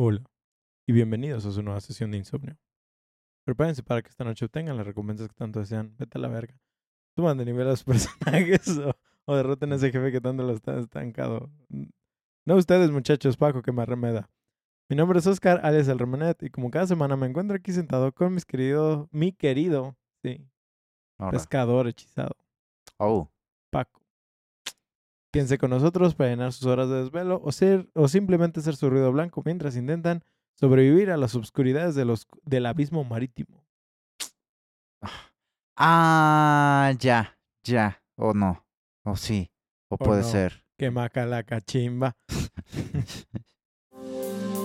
Hola y bienvenidos a su nueva sesión de insomnio. Prepárense para que esta noche obtengan las recompensas que tanto desean. Vete a la verga. Suban de nivel a sus personajes o, o derroten a ese jefe que tanto lo está estancado. No ustedes, muchachos, Paco, que me arremeda. Mi nombre es Oscar, alias El Remenet, y como cada semana me encuentro aquí sentado con mis queridos, mi querido, sí, Ahora. pescador hechizado, Oh, Paco. Piense con nosotros para llenar sus horas de desvelo o, ser, o simplemente ser su ruido blanco mientras intentan sobrevivir a las obscuridades de los, del abismo marítimo. Ah, ya, ya. O no. O sí. O O puede no. ser. Que maca la cachimba.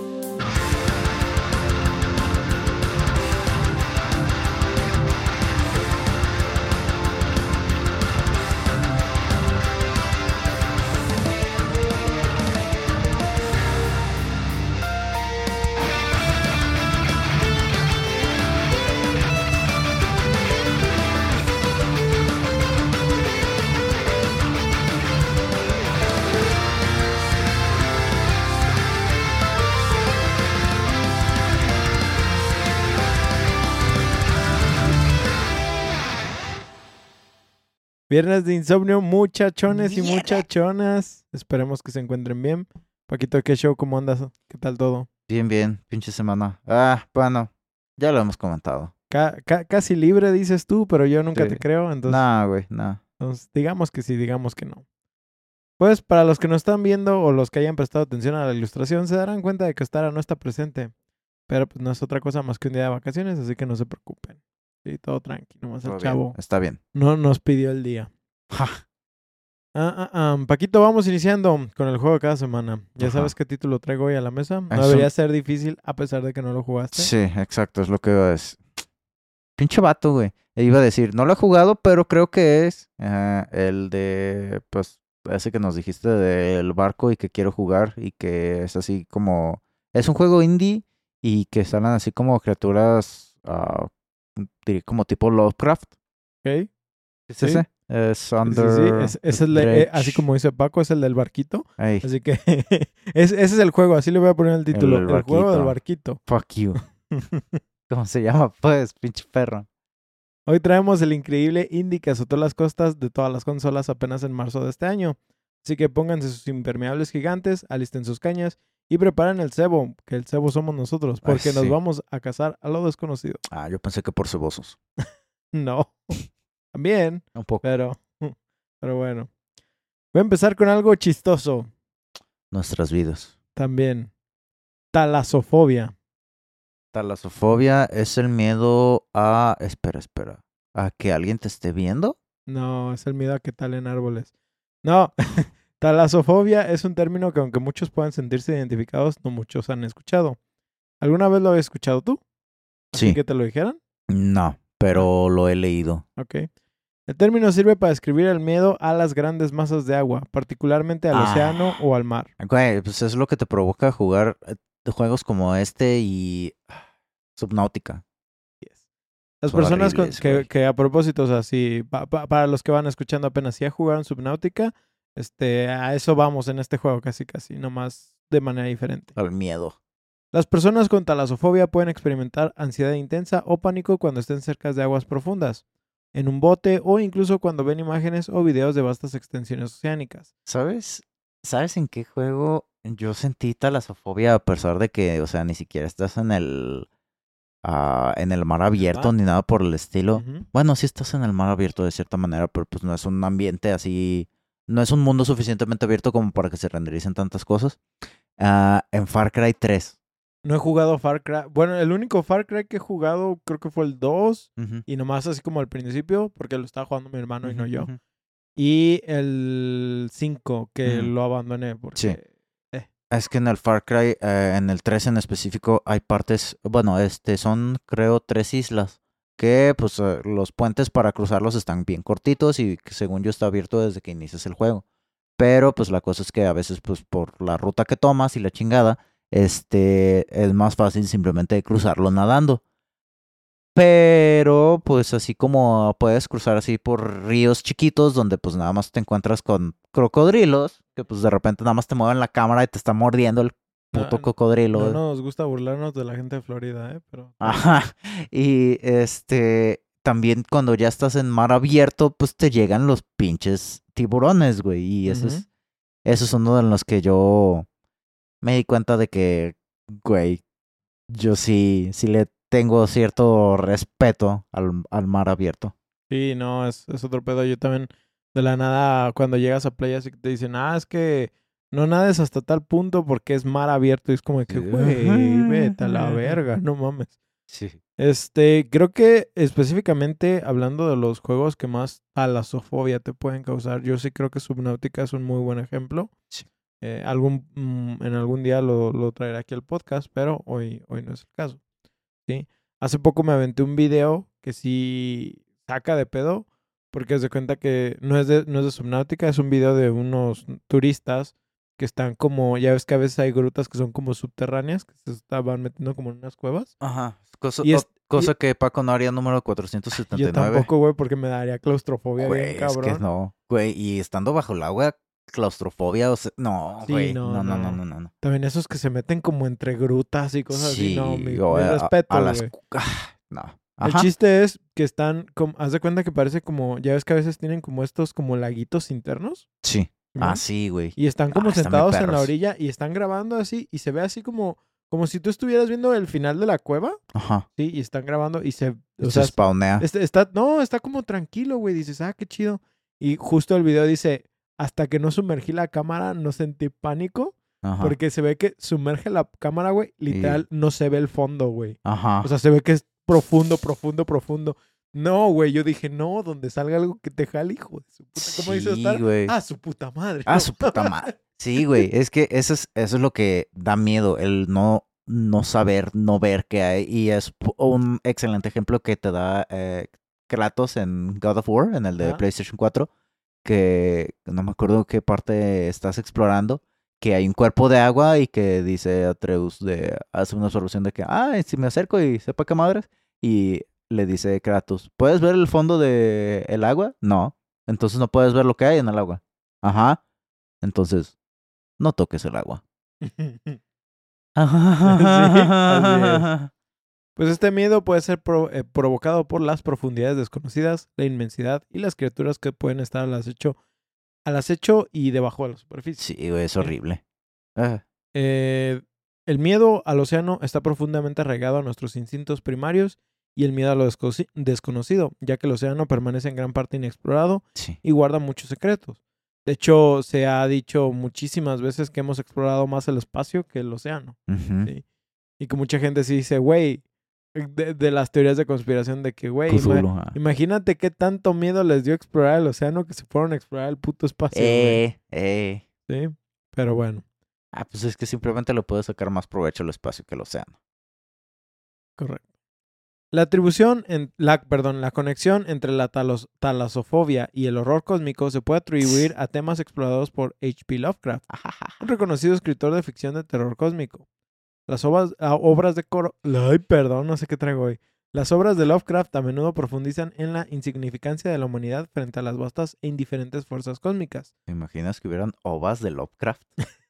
Viernes de insomnio, muchachones y muchachonas. Esperemos que se encuentren bien. Paquito, ¿qué show? ¿Cómo andas? ¿Qué tal todo? Bien, bien. Pinche semana. Ah, bueno. Ya lo hemos comentado. Ca- ca- casi libre, dices tú, pero yo nunca Sí. te creo. Entonces, Nah, güey, nah. entonces, digamos que sí, digamos que no. Pues para los que nos están viendo o los que hayan prestado atención a la ilustración, se darán cuenta de que Ostara no está presente. Pero pues no es otra cosa más que un día de vacaciones, así que no se preocupen. Sí, todo tranquilo. Nomás el bien, chavo Está bien. no nos pidió el día. Ja. Ah, ah, ah. Paquito, vamos iniciando con el juego de cada semana. ¿Ya Ajá. sabes qué título traigo hoy a la mesa? No debería ser difícil a pesar de que no lo jugaste. Sí, exacto. Es lo que iba a decir. Pinche vato, güey. E Iba a decir, no lo he jugado, pero creo que es el de, pues, ese que nos dijiste del barco y que quiero jugar y que es así como, es un juego indie y que salen así como criaturas, como tipo Lovecraft. ¿Ok? ¿Es Sí. ese? Es Sí, sí, Under... sí, es, es el de- eh, así como dice Paco, es el del barquito. Ey, Así que es- ese es el juego, así le voy a poner el título. El, juego del barquito. barquito. fuck you. ¿Cómo se llama? Pues, pinche perro. Hoy traemos el increíble indie que azotó las costas de todas las consolas apenas en marzo de este año. Así que pónganse sus impermeables gigantes, alisten sus cañas y preparen el cebo, que el cebo somos nosotros, Ay, porque nos vamos a cazar a lo desconocido. Ah, yo pensé que por cebosos. No, también, Un poco. pero, pero bueno. Voy a empezar con algo chistoso Nuestras vidas. también. Talasofobia. Talasofobia es el miedo a... Espera, espera. ¿A que alguien te esté viendo? No, es el miedo a que talen árboles. No, talasofobia es un término que aunque muchos puedan sentirse identificados, no muchos han escuchado. ¿Alguna vez lo habías escuchado tú? ¿Así Sí. que te lo dijeran? No, pero lo he leído. Ok. El término sirve para describir el miedo a las grandes masas de agua, particularmente al Ah. océano o al mar. Güey, pues es lo que te provoca jugar eh, juegos como este y... ah, Subnáutica. Las Son personas con- que, a propósito, o sea, si pa- pa- para los que van escuchando apenas, si ya jugaron Subnautica, este, a eso vamos en este juego casi casi, nomás de manera diferente. Al miedo. Las personas con talasofobia pueden experimentar ansiedad intensa o pánico cuando estén cerca de aguas profundas, en un bote o incluso cuando ven imágenes o videos de vastas extensiones oceánicas. ¿Sabes? ¿Sabes en qué juego yo sentí talasofobia a pesar de que, o sea, ni siquiera estás en el... ah, en el mar abierto ni nada por el estilo? Bueno, sí estás en el mar abierto de cierta manera, pero pues no es un ambiente así, no es un mundo suficientemente abierto como para que se rendericen tantas cosas. Ah, en Far Cry 3. No he jugado Far Cry. Bueno, el único Far Cry que he jugado creo que fue el 2 Ujú. y nomás así como al principio, porque lo estaba jugando mi hermano y no yo. Y el 5 que lo abandoné porque Sí. Es que en el Far Cry, eh, en el 3 en específico, hay partes, bueno, este son creo tres islas, que pues eh, los puentes para cruzarlos están bien cortitos y que según yo está abierto desde que inicias el juego. Pero pues la cosa es que a veces pues por la ruta que tomas y la chingada, este es más fácil simplemente cruzarlo nadando. Pero pues así como puedes cruzar así por ríos chiquitos donde pues nada más te encuentras con crocodrilos, que pues de repente nada más te mueven la cámara y te está mordiendo el puto No, cocodrilo. No nos gusta burlarnos de la gente de Florida, ¿eh? Pero... Ajá. Y este, también cuando ya estás en mar abierto, pues te llegan los pinches tiburones, güey. Y eso Ujú. es, eso es uno de los que yo me di cuenta de que, güey, yo sí, sí le tengo cierto respeto al, al mar abierto. Sí, no, es, es otro pedo. Yo también, de la nada, cuando llegas a playas y te dicen, ah, es que no nades hasta tal punto porque es mar abierto. Y es como que, Sí. güey, vete a la verga, no mames. Sí. Este, creo que específicamente hablando de los juegos que más talasofobia te pueden causar, yo sí creo que Subnautica es un muy buen ejemplo. Sí. Eh, algún, mm, en algún día lo, lo traeré aquí al podcast, pero hoy, hoy no es el caso. ¿sí? Hace poco me aventé un video que sí saca de pedo, porque se cuenta que no es de, no es de Subnautica, es un video de unos turistas que están como, ya ves que a veces hay grutas que son como subterráneas, que se estaban metiendo como en unas cuevas. Aja. Cosa, Y es- cosa que Paco no haría número 479. Yo tampoco, güey, porque me daría claustrofobia Güey, bien es cabrón. que no. Güey, y estando bajo el agua, claustrofobia, o sea, no, güey. no, No, no, no, no. no, no. no. También esos que se meten como entre grutas y cosas así, no, mi, respeto, a las ah, no. El Ajá. chiste es que están, como, haz de cuenta que parece como, ya ves que a veces tienen como estos como laguitos internos. Sí. ¿No? Ah, sí, güey. Y están como Ah, están bien sentados en la orilla y están grabando así y se ve así como, como si tú estuvieras viendo el final de la cueva, Ajá. sí, y están grabando y se, o Se sea, spawnea. Este- está, no, está como tranquilo, güey. Dices, ah, qué chido. Y justo el video dice, hasta que no sumergí la cámara, no sentí pánico. Ajá. Porque se ve que sumerge la cámara, güey. Literal, no se ve el fondo, güey. Ajá. O sea, se ve que es profundo, profundo, profundo. No, güey. Yo dije, no, donde salga algo que te jale, hijo de su puta. ¿Cómo dice Sí, Ostar? güey. Ah, su puta madre. Ah, No. su puta madre. Sí, güey. Es que eso es, eso es lo que da miedo, el no, no saber, no ver qué hay. Y es un excelente ejemplo que te da eh, Kratos en God of War, en el de. PlayStation 4, que no me acuerdo qué parte estás explorando, que hay un cuerpo de agua y que dice Atreus de, hace una observación de que, ah, si me acerco y sepa qué madres, y le dice Kratos, ¿puedes ver el fondo de el agua? No. Entonces no puedes ver lo que hay en el agua. Ajá. Entonces, no toques el agua. así Pues este miedo puede ser pro- eh, provocado por las profundidades desconocidas, la inmensidad y las criaturas que pueden estar al acecho, al acecho y debajo de la superficie. Sí, güey, es horrible. Ah, Eh, el miedo al océano está profundamente arraigado a nuestros instintos primarios y el miedo a lo desconocido, ya que el océano permanece en gran parte inexplorado sí. y guarda muchos secretos. De hecho, se ha dicho muchísimas veces que hemos explorado más el espacio que el océano. Sí. Y que mucha gente sí dice, güey, de, de las teorías de conspiración de que, güey, ima- imagínate qué tanto miedo les dio explorar el océano que se fueron a explorar el puto espacio. Eh, eh. Sí, pero bueno, Ah, pues es que simplemente le puede sacar más provecho al espacio que el océano. correcto. La atribución, en, la, perdón, la conexión entre la talos- talasofobia y el horror cósmico se puede atribuir a temas explorados por H.P. Lovecraft, un reconocido escritor de ficción de terror cósmico. Las obras, ah, obras de coro... Ay, perdón, no sé qué traigo hoy. Las obras de Lovecraft a menudo profundizan en la insignificancia de la humanidad frente a las vastas e indiferentes fuerzas cósmicas. ¿Te imaginas que hubieran ovas de Lovecraft?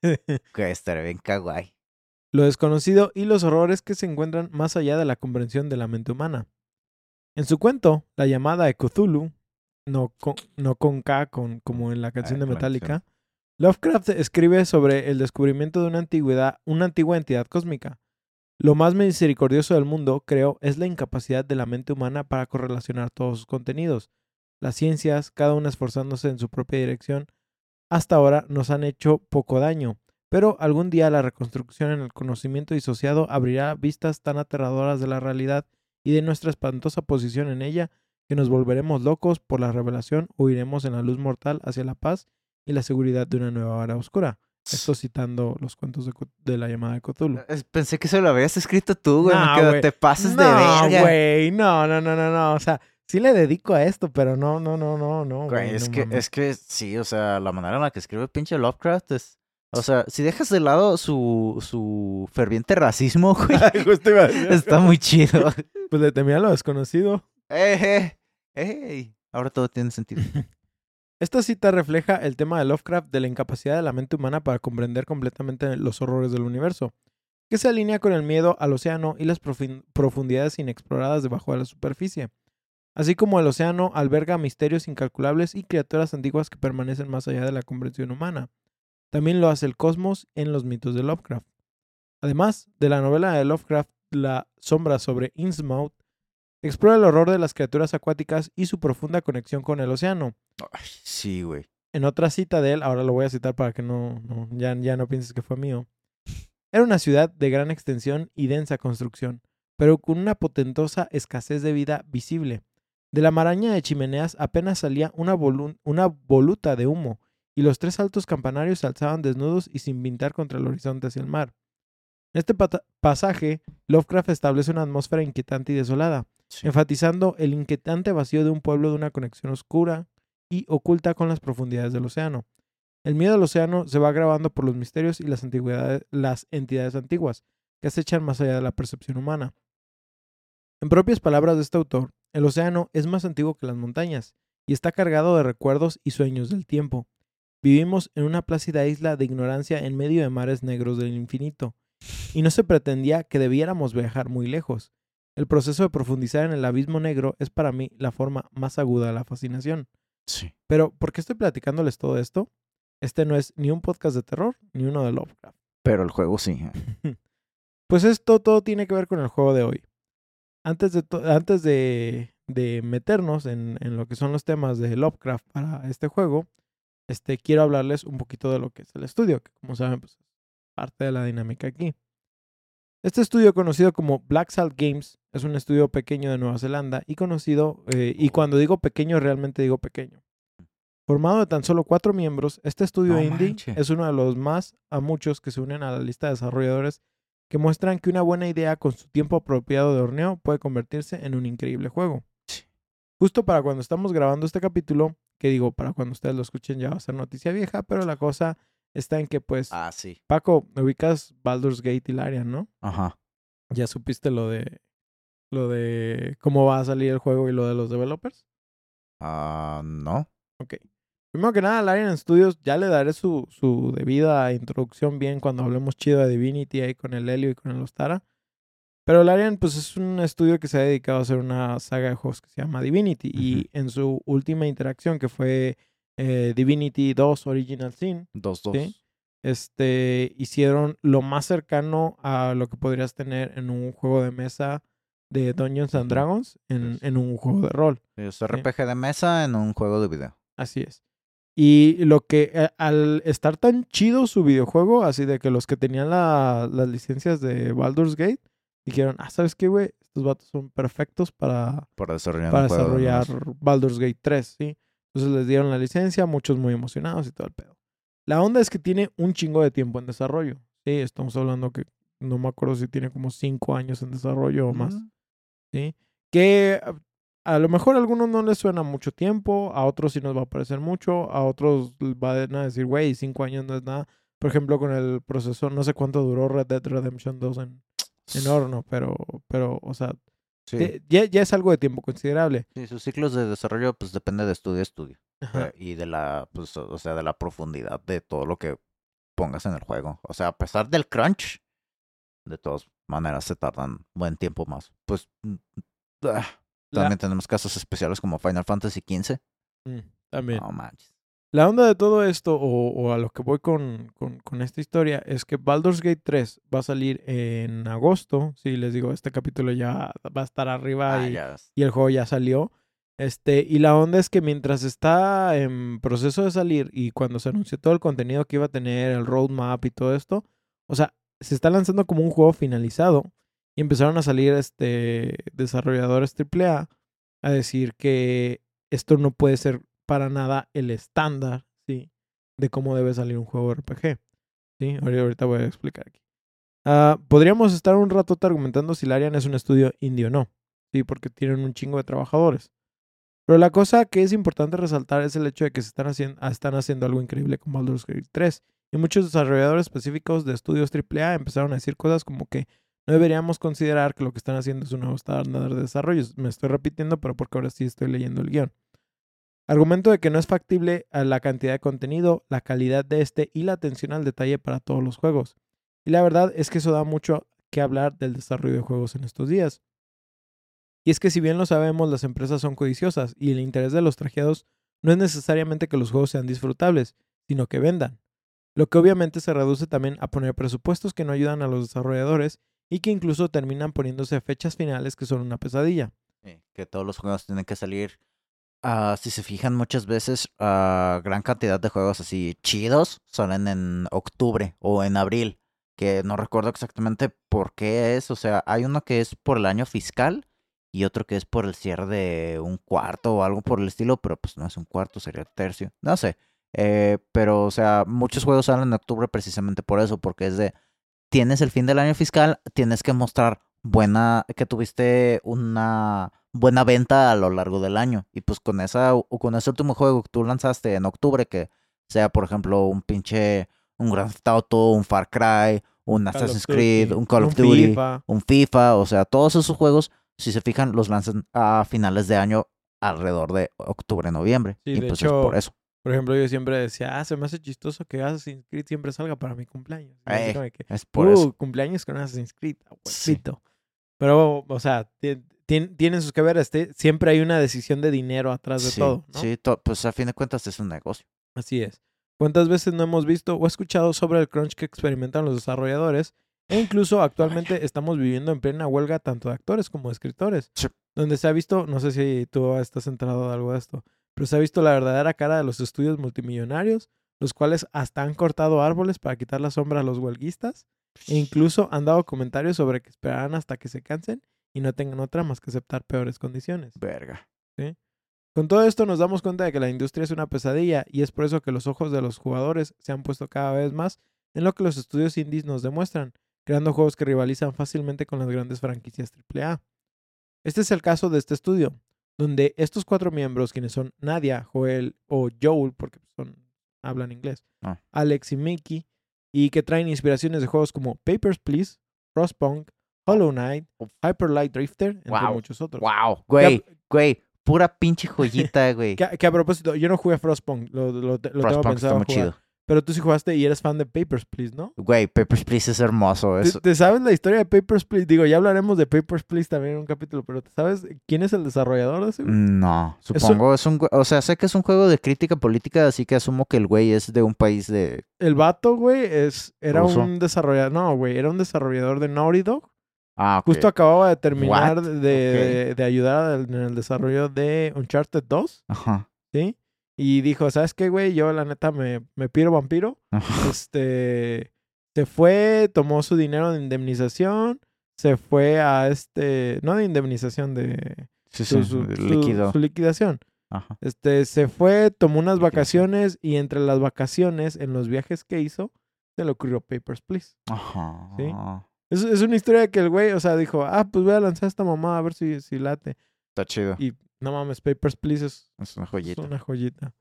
Que estaría bien kawaii. Lo desconocido y los horrores que se encuentran más allá de la comprensión de la mente humana. En su cuento, la llamada de Cthulhu, no con, no con K con, como en la canción de Metallica, Lovecraft escribe sobre el descubrimiento de una antigüedad, una antigua entidad cósmica. Lo más misericordioso del mundo, creo, es la incapacidad de la mente humana para correlacionar todos sus contenidos. Las ciencias, cada una esforzándose en su propia dirección, hasta ahora nos han hecho poco daño, pero algún día la reconstrucción en el conocimiento disociado abrirá vistas tan aterradoras de la realidad y de nuestra espantosa posición en ella que nos volveremos locos por la revelación o iremos en la luz mortal hacia la paz y la seguridad de una nueva era oscura. Esto citando los cuentos de, de la llamada de Cthulhu. Pensé que se lo habías escrito tú, güey. No, güey. te pases de no, verga. güey, no, no, no, no, no. O sea, sí le dedico a esto, pero no, no, no, no, no. Güey, güey, es, no que, mames. es que sí, o sea, la manera en la que escribe pinche Lovecraft es... O sea, si dejas de lado su, su ferviente racismo, güey, Justo iba a decir. está muy chido. Pues le temía lo desconocido. ¡Eh, eh! ¡Ey! Ahora todo tiene sentido. Esta cita refleja el tema de Lovecraft de la incapacidad de la mente humana para comprender completamente los horrores del universo, que se alinea con el miedo al océano y las profundidades inexploradas debajo de la superficie. Así como el océano alberga misterios incalculables y criaturas antiguas que permanecen más allá de la comprensión humana. También lo hace el cosmos en los mitos de Lovecraft. Además de la novela de Lovecraft, La sombra sobre Innsmouth, explora el horror de las criaturas acuáticas y su profunda conexión con el océano. Ay, sí, güey. En otra cita de él, ahora lo voy a citar para que no, no- ya, ya no pienses que fue mío. Era una ciudad de gran extensión y densa construcción, pero con una potentosa escasez de vida visible. De la maraña de chimeneas apenas salía una, volu- una voluta de humo, y los tres altos campanarios se alzaban desnudos y sin pintar contra el horizonte hacia el mar. En este pasaje, Lovecraft establece una atmósfera inquietante y desolada, Sí. enfatizando el inquietante vacío de un pueblo de una conexión oscura y oculta con las profundidades del océano. El miedo al océano se va agravando por los misterios y las antigüedades, las entidades antiguas, que acechan más allá de la percepción humana. En propias palabras de este autor, el océano es más antiguo que las montañas y está cargado de recuerdos y sueños del tiempo. Vivimos en una plácida isla de ignorancia en medio de mares negros del infinito, y no se pretendía que debiéramos viajar muy lejos. El proceso de profundizar en el abismo negro es para mí la forma más aguda de la fascinación. Sí. Pero, ¿por qué estoy platicándoles todo esto? Este no es ni un podcast de terror ni uno de Lovecraft. Pero el juego sí. Pues esto todo tiene que ver con el juego de hoy. Antes de, antes de, de meternos en, en lo que son los temas de Lovecraft para este juego, este, quiero hablarles un poquito de lo que es el estudio, que como saben, pues es parte de la dinámica aquí. Este estudio conocido como Black Salt Games es un estudio pequeño de Nueva Zelanda y conocido, eh, y cuando digo pequeño realmente digo pequeño. Formado de tan solo cuatro miembros, este estudio No indie es uno de los más a muchos que se unen a la lista de desarrolladores que muestran que una buena idea con su tiempo apropiado de horneo puede convertirse en un increíble juego. Justo para cuando estamos grabando este capítulo, que digo, para cuando ustedes lo escuchen ya va a ser noticia vieja, pero la cosa está en que pues, Ah, sí. Paco, ubicas Baldur's Gate y Larian, ¿no? Ajá. Ya supiste lo de lo de cómo va a salir el juego y lo de los developers. Ah, no. Ok. Primero que nada, Larian Studios ya le daré su, su debida introducción bien cuando hablemos chido de Divinity ahí con el Helio y con el Ostara. Pero Larian, pues es un estudio que se ha dedicado a hacer una saga de juegos que se llama Divinity. Y en su última interacción, que fue eh, Divinity 2 Original Sin, Dos, dos. Sí. este, hicieron lo más cercano a lo que podrías tener en un juego de mesa de Dungeons and. Dragons en, en un juego de rol. Es RPG de mesa en un juego de video. Así es. Y lo que al estar tan chido su videojuego, así de que los que tenían la- las licencias de Baldur's Gate dijeron, ah, ¿sabes qué, güey? Estos vatos son perfectos para, Para desarrollar para. Baldur's Gate 3, ¿sí? Entonces les dieron la licencia, muchos muy emocionados y todo el pedo. La onda es que tiene un chingo de tiempo en desarrollo. Sí, estamos hablando que no me acuerdo si tiene como cinco años en desarrollo o más. ¿sí? Que a- a lo mejor a algunos no les suena mucho tiempo, a otros sí nos va a parecer mucho, a otros van a decir, güey, cinco años no es nada. Por ejemplo, con el proceso, no sé cuánto duró Red Dead Redemption 2 en, en horno, pero, pero, o sea, Sí. eh, ya, ya es algo de tiempo considerable. Sí, sus ciclos de desarrollo pues depende de estudio a estudio. Ajá. Eh, Y de la, pues, o sea, de la profundidad de todo lo que pongas en el juego. O sea, a pesar del crunch, de todas maneras se tardan buen tiempo más. Pues mm, ah, La- también tenemos casos especiales como Final Fantasy XV. Mm, también. No manches. La onda de todo esto, o, o a lo que voy con, con, con esta historia, es que Baldur's Gate 3 va a salir en agosto. Sí, les digo, este capítulo ya va a estar arriba Ah, y el juego ya salió. Este, y la onda es que mientras está en proceso de salir y cuando se anunció todo el contenido que iba a tener, el roadmap y todo esto, o sea, se está lanzando como un juego finalizado y empezaron a salir este desarrolladores AAA a decir que esto no puede ser para nada el estándar, ¿sí? De cómo debe salir un juego RPG. ¿Sí? Ahorita voy a explicar aquí. Ah, podríamos estar un rato argumentando si Larian es un estudio indie o no. Sí, porque tienen un chingo de trabajadores. Pero la cosa que es importante resaltar es el hecho de que se están haciendo, están haciendo algo increíble con Baldur's Gate 3. Y muchos desarrolladores específicos de estudios AAA empezaron a decir cosas como que no deberíamos considerar que lo que están haciendo es un nuevo estándar de desarrollo. Me estoy repitiendo, pero porque ahora sí estoy leyendo el guion. Argumento de que no es factible a la cantidad de contenido, la calidad de este y la atención al detalle para todos los juegos. Y la verdad es que eso da mucho que hablar del desarrollo de juegos en estos días. Y es que si bien lo sabemos, las empresas son codiciosas y el interés de los trajeados no es necesariamente que los juegos sean disfrutables, sino que vendan. Lo que obviamente se reduce también a poner presupuestos que no ayudan a los desarrolladores y que incluso terminan poniéndose fechas finales que son una pesadilla. Que todos los juegos tienen que salir. Ah, si se fijan muchas veces, ah, gran cantidad de juegos así chidos salen en octubre o en abril. Que no recuerdo exactamente por qué es. O sea, hay uno que es por el año fiscal y otro que es por el cierre de un cuarto o algo por el estilo, pero pues no es un cuarto, sería tercio. No sé. Eh, pero, o sea, muchos juegos salen en octubre precisamente por eso, porque es de, tienes el fin del año fiscal, tienes que mostrar buena, que tuviste una buena venta a lo largo del año. Y pues con esa, o con ese último juego que tú lanzaste en octubre, que sea, por ejemplo, un pinche, un Grand Theft Auto, un Far Cry, un Call Assassin's Creed, un Call of Duty, FIFA. un FIFA, o sea, todos esos juegos, si se fijan, los lanzan a finales de año alrededor de octubre, noviembre. Sí, y de pues hecho, es por eso. Por ejemplo, yo siempre decía, ah, se me hace chistoso que Assassin's Creed siempre salga para mi cumpleaños. Y así Eh, que, Es por uh, eso. cumpleaños con Assassin's Creed, Sí. Pero, o sea, tien- tienen sus que ver, este, siempre hay una decisión de dinero atrás de sí, todo, ¿no? sí, to- pues a fin de cuentas es un negocio. Así es. ¿Cuántas veces no hemos visto o escuchado sobre el crunch que experimentan los desarrolladores? E incluso actualmente estamos viviendo en plena huelga tanto de actores como de escritores. Sí. Donde se ha visto, no sé si tú estás enterado de algo de esto, pero se ha visto la verdadera cara de los estudios multimillonarios, los cuales hasta han cortado árboles para quitar la sombra a los huelguistas, e incluso han dado comentarios sobre que esperarán hasta que se cansen y no tengan otra más que aceptar peores condiciones. Verga. Con todo esto nos damos cuenta de que la industria es una pesadilla y es por eso que los ojos de los jugadores se han puesto cada vez más en lo que los estudios indies nos demuestran, creando juegos que rivalizan fácilmente con las grandes franquicias AAA. Este es el caso de este estudio, donde estos cuatro miembros, quienes son Nadia, Joel o Joel, porque son, hablan inglés, Ah. Alex y Mickey, y que traen inspiraciones de juegos como Papers, Please, Frostpunk, Hollow Knight, Hyper Light Drifter, entre Wow. muchos otros. Wow, güey, güey, pura pinche joyita, güey. Que, que a propósito, yo no jugué Frostpunk, lo, lo, lo tengo pensado está chido. Pero tú sí jugaste y eres fan de Papers, Please, ¿no? Güey, Papers, Please es hermoso. ¿Te, Es... te sabes la historia de Papers, Please? Digo, ya hablaremos de Papers, Please también en un capítulo, pero ¿te sabes quién es el desarrollador de ese? No, supongo es un... O sea, sé que es un juego de crítica política, así que asumo que el güey es de un país de... El vato, güey, es, era Ruso. un desarrollador, no, güey, era un desarrollador de Naughty Dog. Ah. Justo acababa de terminar de, de- de ayudar en el desarrollo de Uncharted 2, Ajá. ¿sí? Y dijo, ¿sabes qué, güey? Yo la neta me, me piro vampiro. Ajá. este se fue, tomó su dinero de indemnización, se fue a este, no de indemnización, de Sí, su, sí, su- su- líquido. su liquidación. Ajá. Este, se fue, tomó unas vacaciones y entre las vacaciones, en los viajes que hizo, se le ocurrió Papers, Please. Ajá. Sí. Es, es una historia que el güey, o sea, dijo, ah, pues voy a lanzar esta mamá a ver si, si late. Está chido. Y no mames, Papers, Please es, Es una es joyita. una joyita.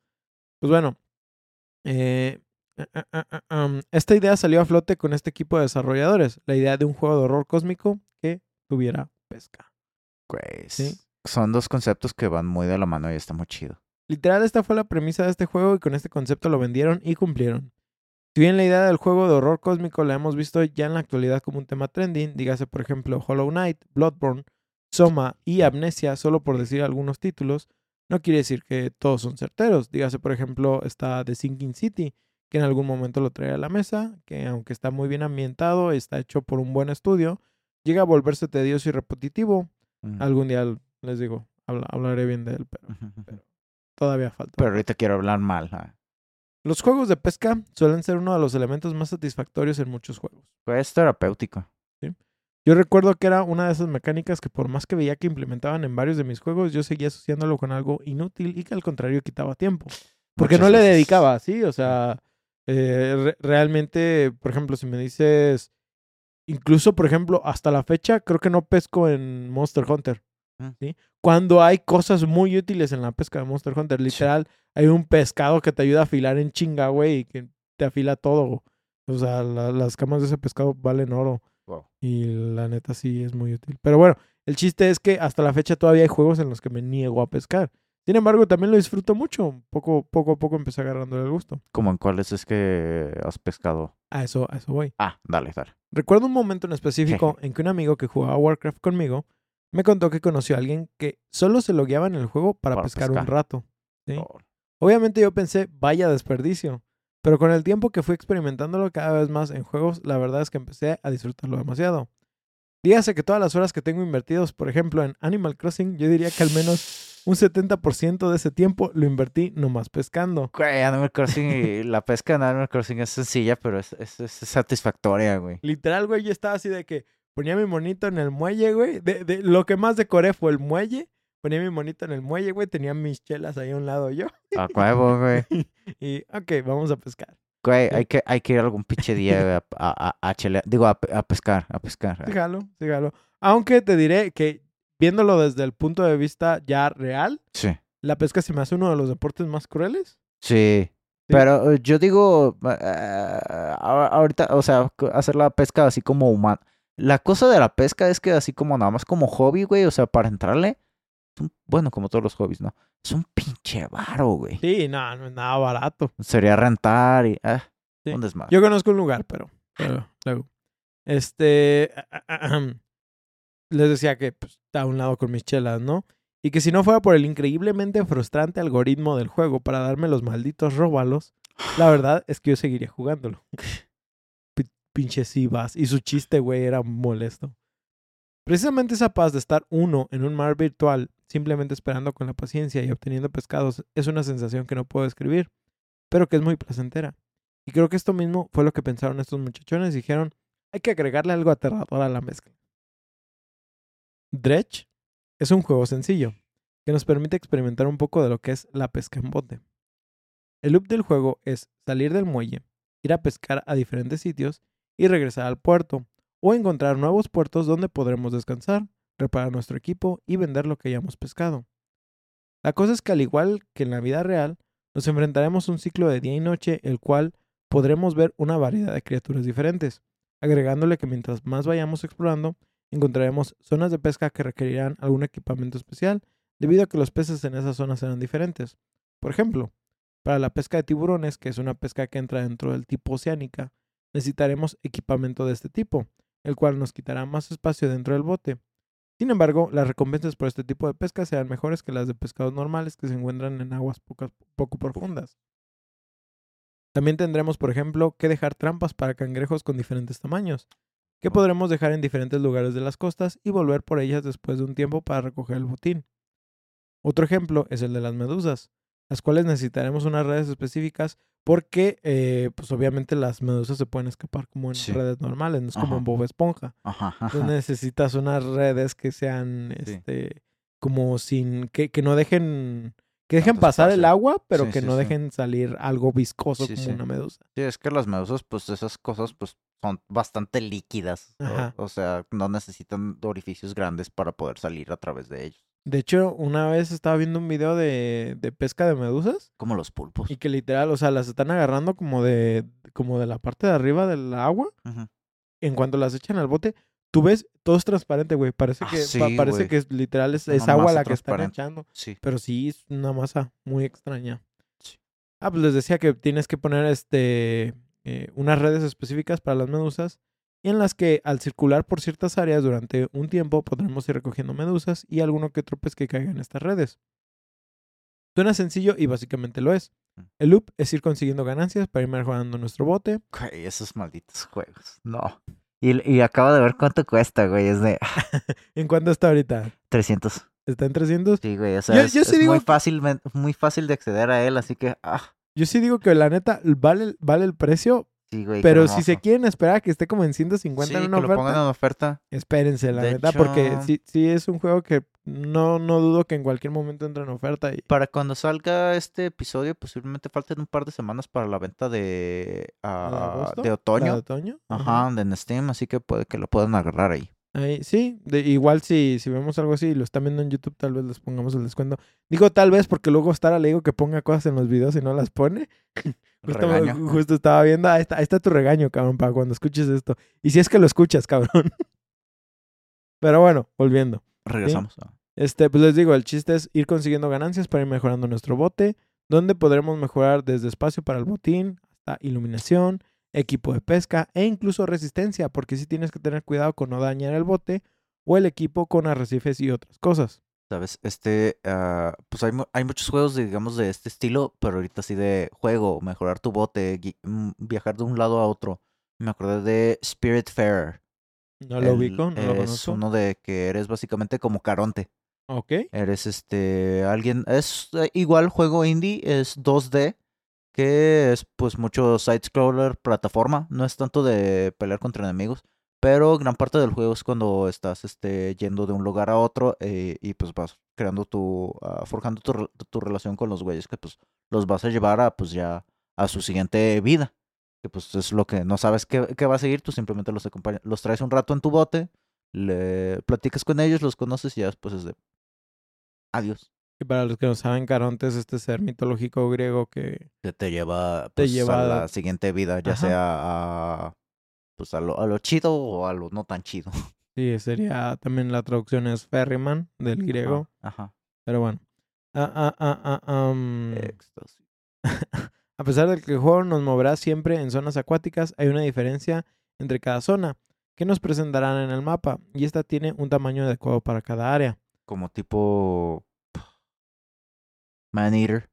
Pues bueno, eh, ah, ah, um, esta idea salió a flote con este equipo de desarrolladores. La idea de un juego de horror cósmico que tuviera pesca. Güey. Sí. s- Son dos conceptos que van muy de la mano y está muy chido. Literal, esta fue la premisa de este juego y con este concepto lo vendieron y cumplieron. Si bien la idea del juego de horror cósmico la hemos visto ya en la actualidad como un tema trending, dígase por ejemplo Hollow Knight, Bloodborne, Soma y Amnesia, solo por decir algunos títulos, no quiere decir que todos son certeros. Dígase por ejemplo está The Sinking City, que en algún momento lo trae a la mesa, que aunque está muy bien ambientado, está hecho por un buen estudio, llega a volverse tedioso y repetitivo. Ujú. Algún día les digo, habla- hablaré bien de él, pero todavía falta. Pero ahorita quiero hablar mal. ah. Los juegos de pesca suelen ser uno de los elementos más satisfactorios en muchos juegos. Pues es terapéutico. Yo recuerdo que era una de esas mecánicas que por más que veía que implementaban en varios de mis juegos, yo seguía asociándolo con algo inútil y que al contrario quitaba tiempo. Porque Muchas no le dedicaba, ¿sí? O sea, eh, re- realmente, por ejemplo, si me dices, incluso, por ejemplo, hasta la fecha, creo que no pesco en Monster Hunter. ¿Sí? Cuando hay cosas muy útiles en la pesca de Monster Hunter, literal, hay un pescado que te ayuda a afilar en chinga, güey, y que te afila todo. O sea, la- las camas de ese pescado valen oro. Wow. Y la neta sí es muy útil. Pero bueno, el chiste es que hasta la fecha todavía hay juegos en los que me niego a pescar. Sin embargo, también lo disfruto mucho. Poco, poco a poco empecé agarrándole el gusto. ¿Cómo en cuáles es que has pescado? A eso, a eso voy. Ah, dale, dale. Recuerdo un momento en específico en que un amigo que jugaba Warcraft conmigo me contó que conoció a alguien que solo se logueaba en el juego para, Para pescar, un rato. ¿sí? Oh, Obviamente yo pensé, vaya desperdicio. Pero con el tiempo que fui experimentándolo cada vez más en juegos, la verdad es que empecé a disfrutarlo demasiado. Dígase que todas las horas que tengo invertidos, por ejemplo, en Animal Crossing, yo diría que al menos un 70% de ese tiempo lo invertí nomás pescando. Güey, Animal Crossing y la pesca en Animal Crossing es sencilla, pero es, es, es satisfactoria, güey. Literal, güey, yo estaba así de que ponía mi monito en el muelle, güey. De, de- lo que más decoré fue el muelle. Ponía mi monito en el muelle, güey. Tenía mis chelas ahí a un lado yo. A huevo, güey. Y, ok, vamos a pescar. Güey, hay que, hay que ir algún pinche día a, a, a, a chelear. Digo, a, pe- a pescar, a pescar. Sígalo, sígalo. Aunque te diré que viéndolo desde el punto de vista ya real, Sí, la pesca se me hace uno de los deportes más crueles. sí. Pero eh, yo digo, eh, ahorita, o sea, hacer la pesca así como humana. La cosa de la pesca es que así como nada más como hobby, güey, o sea, para entrarle, es bueno, como todos los hobbies, ¿no? Es un pinche varo, güey. Sí, no, no es nada barato. Sería rentar y, ah, Sí. un desmadre. Yo conozco un lugar, pero, pero luego. Este. Les decía que pues, a un lado con mis chelas, ¿no? Y que si no fuera por el increíblemente frustrante algoritmo del juego para darme los malditos róbalos, la verdad es que yo seguiría jugándolo. Pi- Pinches ibas. Y su chiste, güey, era molesto. Precisamente esa paz de estar uno en un mar virtual, simplemente esperando con la paciencia y obteniendo pescados, es una sensación que no puedo describir, pero que es muy placentera. Y creo que esto mismo fue lo que pensaron estos muchachones. Dijeron, hay que agregarle algo aterrador a la mezcla. Dredge es un juego sencillo que nos permite experimentar un poco de lo que es la pesca en bote. El loop del juego es salir del muelle, ir a pescar a diferentes sitios y regresar al puerto, o encontrar nuevos puertos donde podremos descansar, reparar nuestro equipo y vender lo que hayamos pescado. La cosa es que al igual que en la vida real, nos enfrentaremos a un ciclo de día y noche, el cual podremos ver una variedad de criaturas diferentes, agregándole que mientras más vayamos explorando, encontraremos zonas de pesca que requerirán algún equipamiento especial, debido a que los peces en esas zonas serán diferentes. Por ejemplo, para la pesca de tiburones, que es una pesca que entra dentro del tipo oceánica, necesitaremos equipamiento de este tipo, el cual nos quitará más espacio dentro del bote. Sin embargo, las recompensas por este tipo de pesca serán mejores que las de pescados normales que se encuentran en aguas pocas- poco profundas. También tendremos, por ejemplo, que dejar trampas para cangrejos con diferentes tamaños, que podremos dejar en diferentes lugares de las costas y volver por ellas después de un tiempo para recoger el botín. Otro ejemplo es el de las medusas, las cuales necesitaremos unas redes específicas porque, eh, pues obviamente las medusas se pueden escapar como en Sí. redes normales, no es como en Bob Esponja. Ajá, ajá. Entonces necesitas unas redes que sean, Sí. este, como sin, que, que no dejen, que dejen pasar el agua, pero Sí, que no dejen salir algo viscoso como una medusa. Sí, es que las medusas, pues esas cosas, pues son bastante líquidas. O, sea, no necesitan orificios grandes para poder salir a través de ellos. De hecho, una vez estaba viendo un video de, de pesca de medusas Como los pulpos. y que literal, o sea, las están agarrando como de, como de la parte de arriba del agua. En cuanto las echan al bote, tú ves, todo es transparente, güey. Parece Ah, que, pa- parece güey. que es, literal es, agua la que están echando. Sí. Pero sí es una masa muy extraña. Sí. Ah, pues les decía que tienes que poner este eh, unas redes específicas para las medusas en las que al circular por ciertas áreas durante un tiempo podremos ir recogiendo medusas y alguno que otro pez que caiga en estas redes. Suena sencillo y básicamente lo es. Mm. El loop es ir consiguiendo ganancias para ir mejorando nuestro bote. Güey, esos malditos juegos. No. Y, y acabo de ver cuánto cuesta, güey. Es de ¿En cuánto está ahorita? 300. ¿Está en 300? Sí, güey. O sea, Yo- es, yo sí es digo muy, fácil, muy fácil de acceder a él, así que... Ah, Yo sí digo que la neta vale, vale el precio, sí, güey. qué pero si se quieren esperar a que esté como en 150 Sí, en que lo pongan en oferta. espérense, la De neta, porque sí, sí es un juego que no, no dudo que en cualquier momento entre en oferta. Y... Para cuando salga este episodio, posiblemente falten un par de semanas para la venta de, ¿La ah, de otoño. de otoño? Ajá, de Steam, así que puede que lo puedan agarrar ahí. Ahí, sí, de, igual si, si vemos algo así y lo están viendo en YouTube, tal vez les pongamos el descuento. Digo tal vez porque luego Stara le digo que ponga cosas en los videos y no las pone. Justo, Regaño. justo estaba viendo, ahí está, ahí está tu regaño, cabrón, para cuando escuches esto. Y si es que lo escuchas, cabrón. Pero bueno, volviendo. Regresamos. a- Este, pues les digo, el chiste es ir consiguiendo ganancias para ir mejorando nuestro bote, donde podremos mejorar desde espacio para el botín, hasta iluminación, equipo de pesca e incluso resistencia, porque sí tienes que tener cuidado con no dañar el bote o el equipo con arrecifes y otras cosas. ¿Sabes? Este, ah, pues hay, mu- hay muchos juegos, digamos, de este estilo, pero ahorita sí de juego, mejorar tu bote, mm, viajar de un lado a otro. Me acordé de Spiritfarer. No lo El- ubico, no lo es conozco. uno de que eres básicamente como Caronte. Ok. Eres este alguien, es eh, igual juego indie, es 2D, que es pues mucho side-scroller, plataforma, no es tanto de pelear contra enemigos, pero gran parte del juego es cuando estás este, yendo de un lugar a otro eh, y pues vas creando tu, ah, forjando tu, tu relación con los güeyes que pues los vas a llevar a pues ya a su siguiente vida, que pues es lo que no sabes qué, qué va a seguir, tú simplemente los acompañas, los traes un rato en tu bote, le platicas con ellos, los conoces y ya después es de adiós. Y para los que no saben, Caronte es este ser mitológico griego que que te lleva, Te pues, lleva a a- la siguiente vida, ya Ajá. sea a pues a lo, a lo chido o a lo no tan chido. sí, sería también la traducción es ferryman del griego, Ajá. pero bueno. Ah, ah, ah, ah, Éxtasis. A pesar de que el juego nos moverá siempre en zonas acuáticas, hay una diferencia entre cada zona que nos presentarán en el mapa y esta tiene un tamaño adecuado para cada área. Como tipo Man Eater.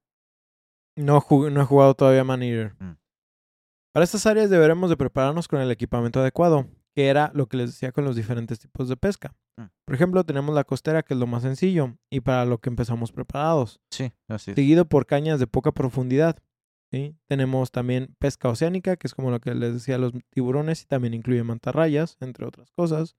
No he jugado todavía Man Eater. Mm. Para estas áreas deberemos de prepararnos con el equipamiento adecuado, que era lo que les decía con los diferentes tipos de pesca. Mm. Por ejemplo, tenemos la costera, que es lo más sencillo, y para lo que empezamos preparados. Sí, así es. Seguido por cañas de poca profundidad. ¿sí? Tenemos también pesca oceánica, que es como lo que les decía los tiburones, y también incluye mantarrayas, entre otras cosas.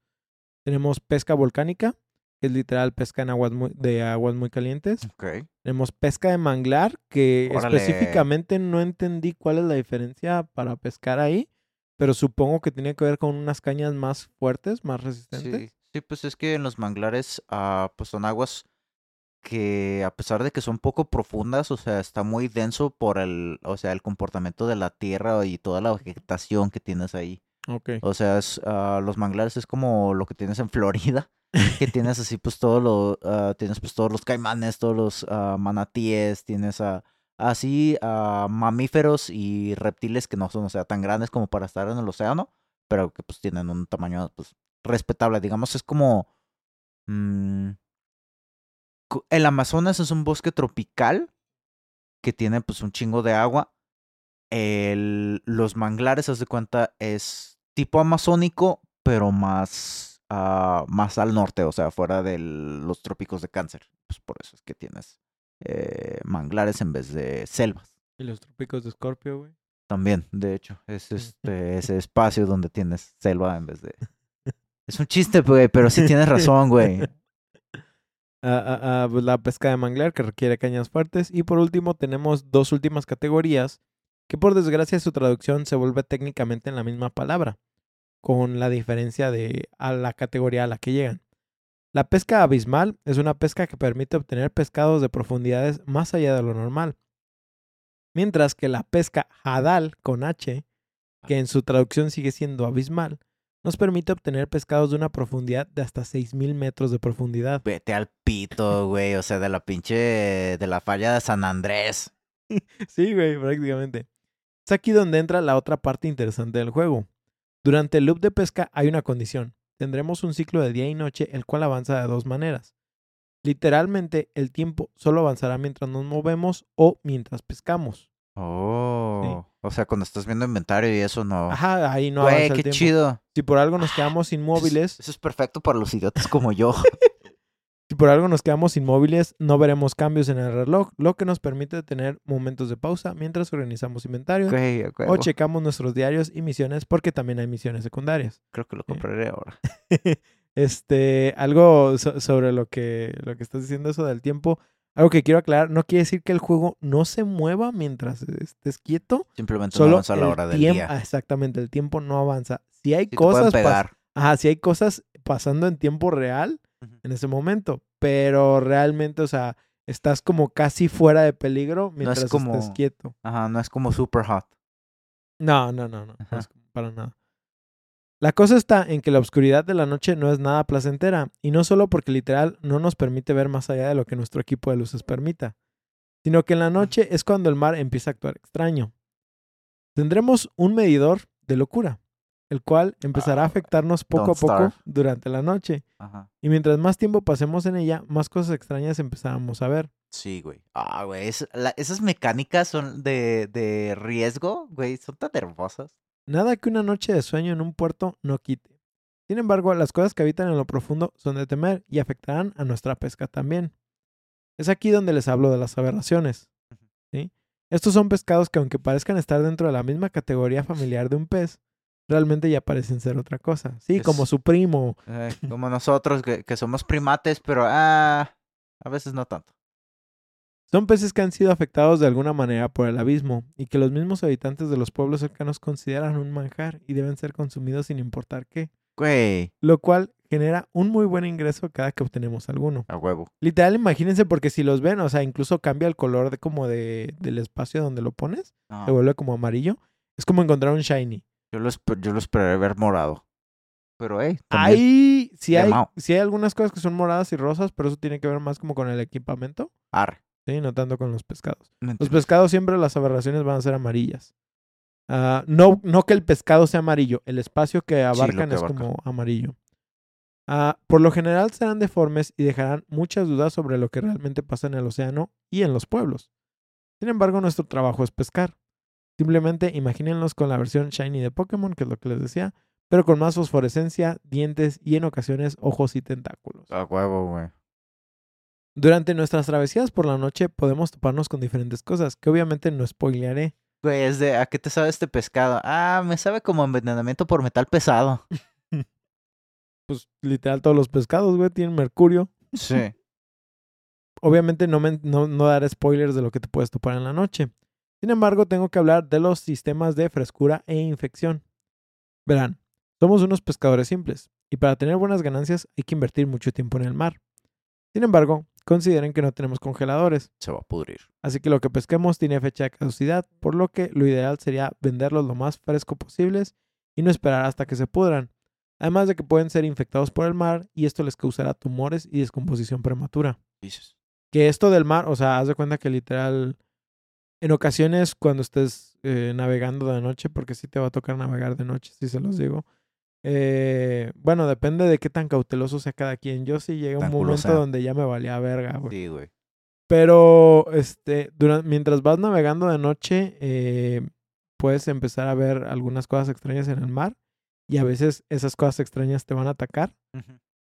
Tenemos pesca volcánica, que es literal pesca en aguas muy, de aguas muy calientes. Ok. Tenemos pesca de manglar, que Órale. específicamente no entendí cuál es la diferencia para pescar ahí, pero supongo que tiene que ver con unas cañas más fuertes, más resistentes. Sí, sí, pues es que en los manglares ah, pues son aguas que a pesar de que son poco profundas, o sea, está muy denso por el, o sea, el comportamiento de la tierra y toda la vegetación que tienes ahí. Ok. O sea, es, ah, los manglares es como lo que tienes en Florida, que tienes así pues todo lo, ah, tienes pues todos los caimanes, todos los ah, manatíes, tienes así a mamíferos y reptiles que no son, o sea, tan grandes como para estar en el océano, pero que pues tienen un tamaño pues respetable, digamos, es como mm, el Amazonas es un bosque tropical que tiene pues un chingo de agua. El, los manglares, haz de cuenta, es tipo amazónico, pero más, ah, más al norte, o sea, fuera de los trópicos de cáncer. Pues por eso es que tienes eh, manglares en vez de selvas. Y los trópicos de Escorpio, güey. También, de hecho, es este, ese espacio donde tienes selva en vez de... Es un chiste, güey, pero sí tienes razón, güey. Pues la pesca de manglar que requiere cañas fuertes. Y por último tenemos dos últimas categorías que por desgracia su traducción se vuelve técnicamente en la misma palabra, con la diferencia de a la categoría a la que llegan. La pesca abismal es una pesca que permite obtener pescados de profundidades más allá de lo normal. Mientras que la pesca hadal con H, que en su traducción sigue siendo abismal, nos permite obtener pescados de una profundidad de hasta 6.000 metros de profundidad. Vete al pito, güey, o sea, de la pinche... de la falla de San Andrés. Sí, güey, prácticamente. Es aquí donde entra la otra parte interesante del juego. Durante el loop de pesca hay una condición. Tendremos un ciclo de día y noche el cual avanza de dos maneras. Literalmente, el tiempo solo avanzará mientras nos movemos o mientras pescamos. Oh, o sea, cuando estás viendo inventario y eso no... Ajá, ahí no Güey, avanza el qué tiempo. chido. Si por algo nos quedamos inmóviles, Eso es perfecto para los idiotas como yo. si por algo nos quedamos inmóviles, no veremos cambios en el reloj, lo que nos permite tener momentos de pausa mientras organizamos inventario Güey, a o checamos nuestros diarios y misiones porque también hay misiones secundarias. Creo que lo compraré ahora. este, algo so- sobre lo que, lo que estás diciendo, eso del tiempo. Algo que quiero aclarar, no quiere decir que el juego no se mueva mientras estés quieto. Simplemente no Solo avanza a la hora del día. ah, exactamente, el tiempo no avanza. Si hay Sí cosas, ajá, si hay cosas pasando en tiempo real En ese momento, pero realmente, o sea, estás como casi fuera de peligro mientras estés como- quieto. Ajá, no es como super hot. No, no, no, no, no es para nada. La cosa está en que la oscuridad de la noche no es nada placentera, y no solo porque literal no nos permite ver más allá de lo que nuestro equipo de luces permita, sino que en la noche es cuando el mar empieza a actuar extraño. Tendremos un medidor de locura, el cual empezará a Ah, afectarnos poco a poco durante la noche, Ajá. y mientras más tiempo pasemos en ella, más cosas extrañas empezamos a ver. Sí, güey. Ah, güey. es- la- esas mecánicas son de, de riesgo, güey. Son tan hermosas. Nada que una noche de sueño en un puerto no quite. Sin embargo, las cosas que habitan en lo profundo son de temer y afectarán a nuestra pesca también. Es aquí donde les hablo de las aberraciones. ¿sí? Estos son pescados que aunque parezcan estar dentro de la misma categoría familiar de un pez, realmente ya parecen ser otra cosa. Sí, como su primo. Eh, como nosotros, que, que somos primates, pero ah, a veces no tanto. Son peces que han sido afectados de alguna manera por el abismo y que los mismos habitantes de los pueblos cercanos consideran un manjar y deben ser consumidos sin importar qué. Güey, lo cual genera un muy buen ingreso cada que obtenemos alguno. a huevo. Literal, imagínense porque si los ven, o sea, incluso cambia el color de como de, del espacio donde lo pones, No, se vuelve como amarillo. Es como encontrar un shiny. Yo, lo yo lo esperé ver morado. Pero, hey, Hay, sí hay, sí hay algunas cosas que son moradas y rosas, pero eso tiene que ver más como con el equipamiento, Arre. ¿sí? No tanto con los pescados. Los pescados siempre las aberraciones van a ser amarillas. Ah, no, no que el pescado sea amarillo, el espacio que abarcan que es abarca. como amarillo. Ah, por lo general serán deformes y dejarán muchas dudas sobre lo que realmente pasa en el océano y en los pueblos. Sin embargo, nuestro trabajo es pescar. Simplemente imagínenlos con la versión shiny de Pokémon, que es lo que les decía, pero con más fosforescencia, dientes y en ocasiones ojos y tentáculos. A huevo, güey. Durante nuestras travesías por la noche podemos toparnos con diferentes cosas, que obviamente no spoilearé. Güey, es de, ¿a qué te sabe este pescado? Ah, me sabe como envenenamiento por metal pesado. pues literal todos los pescados, güey, tienen mercurio. Sí. Obviamente no, men- no, no daré spoilers de lo que te puedes topar en la noche. Sin embargo, tengo que hablar de los sistemas de frescura e infección. Verán, somos unos pescadores simples, y para tener buenas ganancias hay que invertir mucho tiempo en el mar. Sin embargo, consideren que no tenemos congeladores, Se va a pudrir. así que lo que pesquemos tiene fecha de caducidad, por lo que lo ideal sería venderlos lo más fresco posibles y no esperar hasta que se pudran. Además de que pueden ser infectados por el mar y esto les causará tumores y descomposición prematura. Dices. Que esto del mar, o sea, haz de cuenta que literal, en ocasiones cuando estés eh, navegando de noche, porque sí te va a tocar navegar de noche, si se los digo. eh, bueno, depende de qué tan cauteloso sea cada quien. Yo sí llegué a un momento culosa. donde ya me valía verga, güey. Sí, güey. Pero, este, durante, mientras vas navegando de noche, eh, puedes empezar a ver algunas cosas extrañas en el mar. Y a veces esas cosas extrañas te van a atacar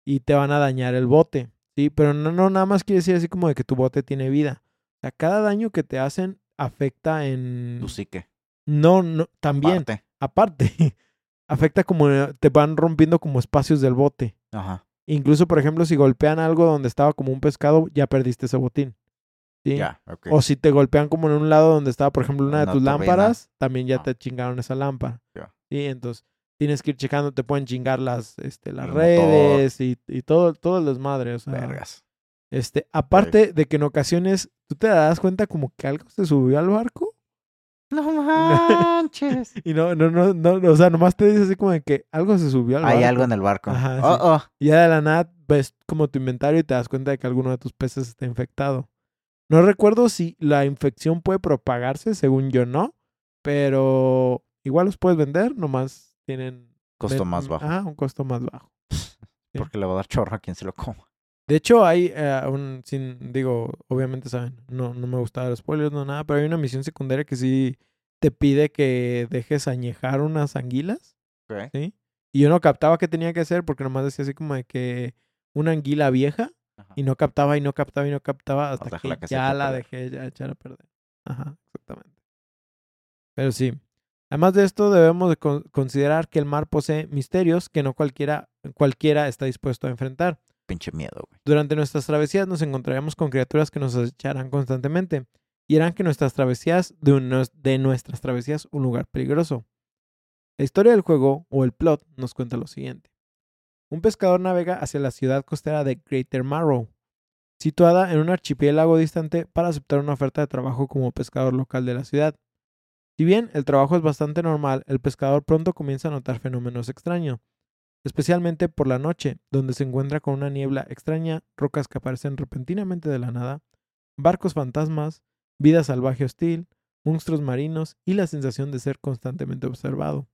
y te van a dañar el bote. Sí, pero no, no nada más quiere decir así como de que tu bote tiene vida. O sea, cada daño que te hacen afecta en. Tu psique. No, no, también, Parte. aparte, afecta como eh, te van rompiendo como espacios del bote. Ajá. Incluso, por ejemplo, si golpean algo donde estaba como un pescado, ya perdiste ese botín. ¿sí? O si te golpean como en un lado donde estaba, por ejemplo, una de Una tus turbina. lámparas, también ya Ah. te chingaron esa lámpara. Ya. Sí, entonces tienes que ir checando, te pueden chingar las, este, las El redes y, y todo, todo el desmadre. O sea, Vergas. Este, aparte de que en ocasiones tú te das cuenta como que algo se subió al barco No manches. y no, no, no, no, o sea, nomás te dice así como de que algo se subió al barco. Hay algo en el barco. Ajá, oh, sí. oh. Y ya de la nada ves como tu inventario y te das cuenta de que alguno de tus peces está infectado. No recuerdo si la infección puede propagarse, según yo no, pero igual los puedes vender, nomás tienen... Costo más bajo. Ah, un costo más bajo. Porque le va a dar chorro a quien se lo coma. De hecho, hay un, sin, digo, obviamente saben, no, no me gustaba los spoilers, no nada, pero hay una misión secundaria que sí te pide que dejes añejar unas anguilas. ¿sí? Y yo no captaba qué tenía que hacer porque nomás decía así como de que una anguila vieja Ajá. y no captaba y no captaba y no captaba hasta que, ya la perder. dejé ya echar a perder. Ajá, exactamente. Pero sí. Además de esto, debemos de con- considerar que el mar posee misterios que no cualquiera, cualquiera está dispuesto a enfrentar. Pinche miedo, güey. Durante nuestras travesías nos encontraremos con criaturas que nos acecharán constantemente y harán que nuestras travesías, de, de nuestras travesías, un lugar peligroso. La historia del juego, o el plot, nos cuenta lo siguiente. Un pescador navega hacia la ciudad costera de Greater Marrow, situada en un archipiélago distante para aceptar una oferta de trabajo como pescador local de la ciudad. Si bien el trabajo es bastante normal, el pescador pronto comienza a notar fenómenos extraños, especialmente por la noche, donde se encuentra con una niebla extraña, rocas que aparecen repentinamente de la nada, barcos fantasmas, vida salvaje hostil, monstruos marinos y la sensación de ser constantemente observado.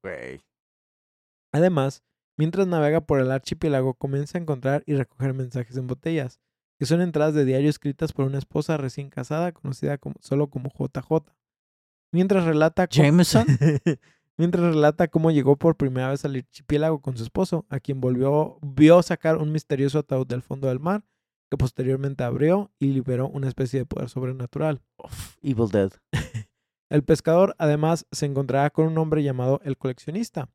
Además, mientras navega por el archipiélago, comienza a encontrar y recoger mensajes en botellas, que son entradas de diario escritas por una esposa recién casada conocida como, solo como JJ. Mientras relata Jameson. mientras relata cómo llegó por primera vez al archipiélago con su esposo, a quien volvió, vio sacar un misterioso ataúd del fondo del mar, que posteriormente abrió y liberó una especie de poder sobrenatural. Uf, Evil Dead. El pescador además se encontrará con un hombre llamado el coleccionista,